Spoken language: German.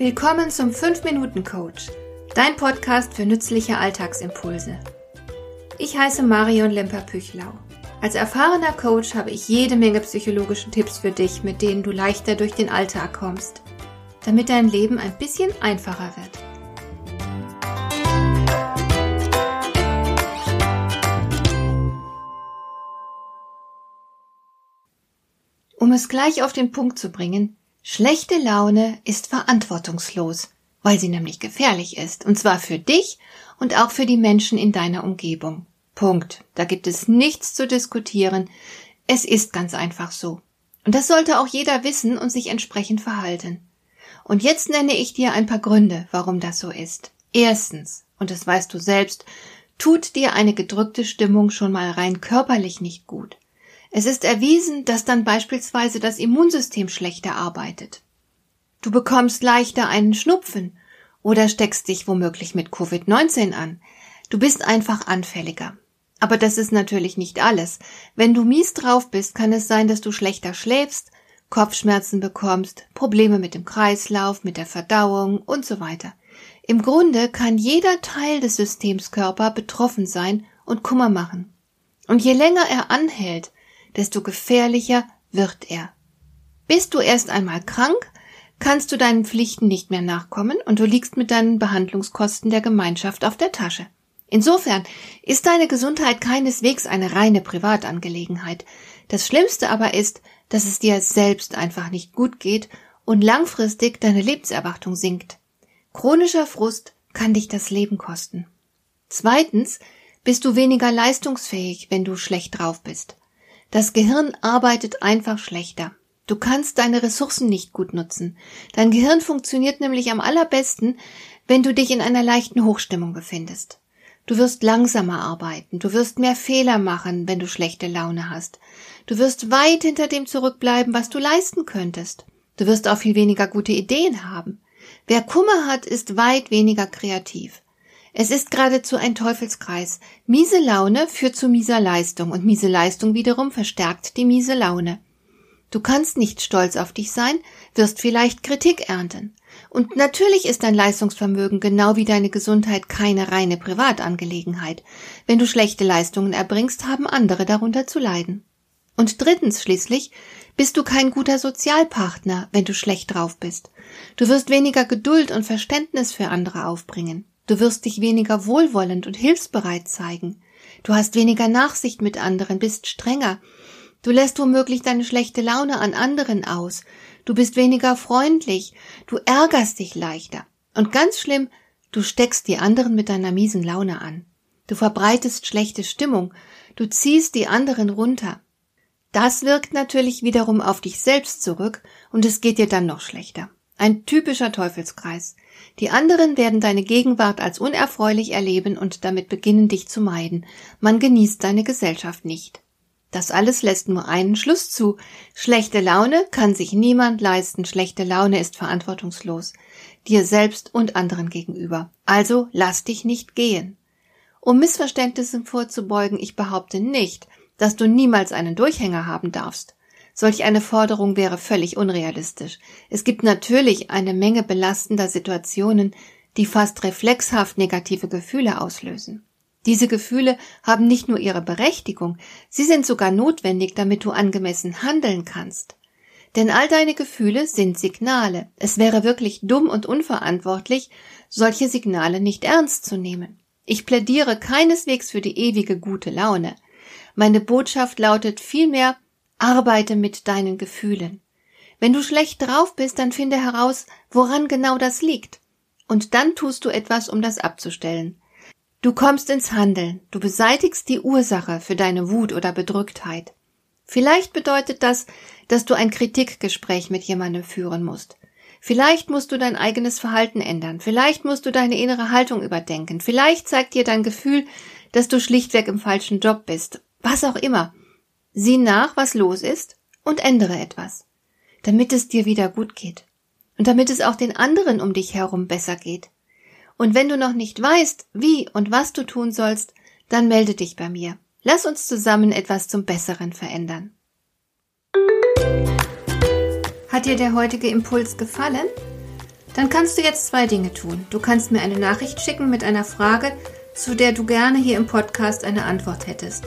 Willkommen zum 5-Minuten-Coach, dein Podcast für nützliche Alltagsimpulse. Ich heiße Marion Lemper-Püchlau. Als erfahrener Coach habe ich jede Menge psychologische Tipps für dich, mit denen du leichter durch den Alltag kommst, damit dein Leben ein bisschen einfacher wird. Um es gleich auf den Punkt zu bringen, Schlechte Laune ist verantwortungslos, weil sie nämlich gefährlich ist, und zwar für dich und auch für die Menschen in deiner Umgebung. Punkt. Da gibt es nichts zu diskutieren. Es ist ganz einfach so. Und das sollte auch jeder wissen und sich entsprechend verhalten. Und jetzt nenne ich dir ein paar Gründe, warum das so ist. Erstens, und das weißt du selbst, tut dir eine gedrückte Stimmung schon mal rein körperlich nicht gut. Es ist erwiesen, dass dann beispielsweise das Immunsystem schlechter arbeitet. Du bekommst leichter einen Schnupfen oder steckst dich womöglich mit Covid-19 an. Du bist einfach anfälliger. Aber das ist natürlich nicht alles. Wenn du mies drauf bist, kann es sein, dass du schlechter schläfst, Kopfschmerzen bekommst, Probleme mit dem Kreislauf, mit der Verdauung und so weiter. Im Grunde kann jeder Teil des Systems Körper betroffen sein und Kummer machen. Und je länger er anhält, desto gefährlicher wird er. Bist du erst einmal krank, kannst du deinen Pflichten nicht mehr nachkommen und du liegst mit deinen Behandlungskosten der Gemeinschaft auf der Tasche. Insofern ist deine Gesundheit keineswegs eine reine Privatangelegenheit. Das Schlimmste aber ist, dass es dir selbst einfach nicht gut geht und langfristig deine Lebenserwartung sinkt. Chronischer Frust kann dich das Leben kosten. Zweitens bist du weniger leistungsfähig, wenn du schlecht drauf bist. Das Gehirn arbeitet einfach schlechter. Du kannst deine Ressourcen nicht gut nutzen. Dein Gehirn funktioniert nämlich am allerbesten, wenn du dich in einer leichten Hochstimmung befindest. Du wirst langsamer arbeiten, du wirst mehr Fehler machen, wenn du schlechte Laune hast. Du wirst weit hinter dem zurückbleiben, was du leisten könntest. Du wirst auch viel weniger gute Ideen haben. Wer Kummer hat, ist weit weniger kreativ. Es ist geradezu ein Teufelskreis. Miese Laune führt zu mieser Leistung und miese Leistung wiederum verstärkt die miese Laune. Du kannst nicht stolz auf dich sein, wirst vielleicht Kritik ernten. Und natürlich ist dein Leistungsvermögen genau wie deine Gesundheit keine reine Privatangelegenheit. Wenn du schlechte Leistungen erbringst, haben andere darunter zu leiden. Und drittens schließlich bist du kein guter Sozialpartner, wenn du schlecht drauf bist. Du wirst weniger Geduld und Verständnis für andere aufbringen. Du wirst dich weniger wohlwollend und hilfsbereit zeigen. Du hast weniger Nachsicht mit anderen, bist strenger. Du lässt womöglich deine schlechte Laune an anderen aus. Du bist weniger freundlich. Du ärgerst dich leichter. Und ganz schlimm, du steckst die anderen mit deiner miesen Laune an. Du verbreitest schlechte Stimmung. Du ziehst die anderen runter. Das wirkt natürlich wiederum auf dich selbst zurück und es geht dir dann noch schlechter. Ein typischer Teufelskreis. Die anderen werden deine Gegenwart als unerfreulich erleben und damit beginnen, dich zu meiden. Man genießt deine Gesellschaft nicht. Das alles lässt nur einen Schluss zu. Schlechte Laune kann sich niemand leisten. Schlechte Laune ist verantwortungslos. Dir selbst und anderen gegenüber. Also lass dich nicht gehen. Um Missverständnissen vorzubeugen, ich behaupte nicht, dass du niemals einen Durchhänger haben darfst. Solch eine Forderung wäre völlig unrealistisch. Es gibt natürlich eine Menge belastender Situationen, die fast reflexhaft negative Gefühle auslösen. Diese Gefühle haben nicht nur ihre Berechtigung, sie sind sogar notwendig, damit du angemessen handeln kannst. Denn all deine Gefühle sind Signale. Es wäre wirklich dumm und unverantwortlich, solche Signale nicht ernst zu nehmen. Ich plädiere keineswegs für die ewige gute Laune. Meine Botschaft lautet vielmehr, Arbeite mit deinen Gefühlen. Wenn du schlecht drauf bist, dann finde heraus, woran genau das liegt. Und dann tust du etwas, um das abzustellen. Du kommst ins Handeln, du beseitigst die Ursache für deine Wut oder Bedrücktheit. Vielleicht bedeutet das, dass du ein Kritikgespräch mit jemandem führen musst. Vielleicht musst du dein eigenes Verhalten ändern, vielleicht musst du deine innere Haltung überdenken, vielleicht zeigt dir dein Gefühl, dass du schlichtweg im falschen Job bist, was auch immer. Sieh nach, was los ist und ändere etwas, damit es dir wieder gut geht und damit es auch den anderen um dich herum besser geht. Und wenn du noch nicht weißt, wie und was du tun sollst, dann melde dich bei mir. Lass uns zusammen etwas zum Besseren verändern. Hat dir der heutige Impuls gefallen? Dann kannst du jetzt zwei Dinge tun. Du kannst mir eine Nachricht schicken mit einer Frage, zu der du gerne hier im Podcast eine Antwort hättest.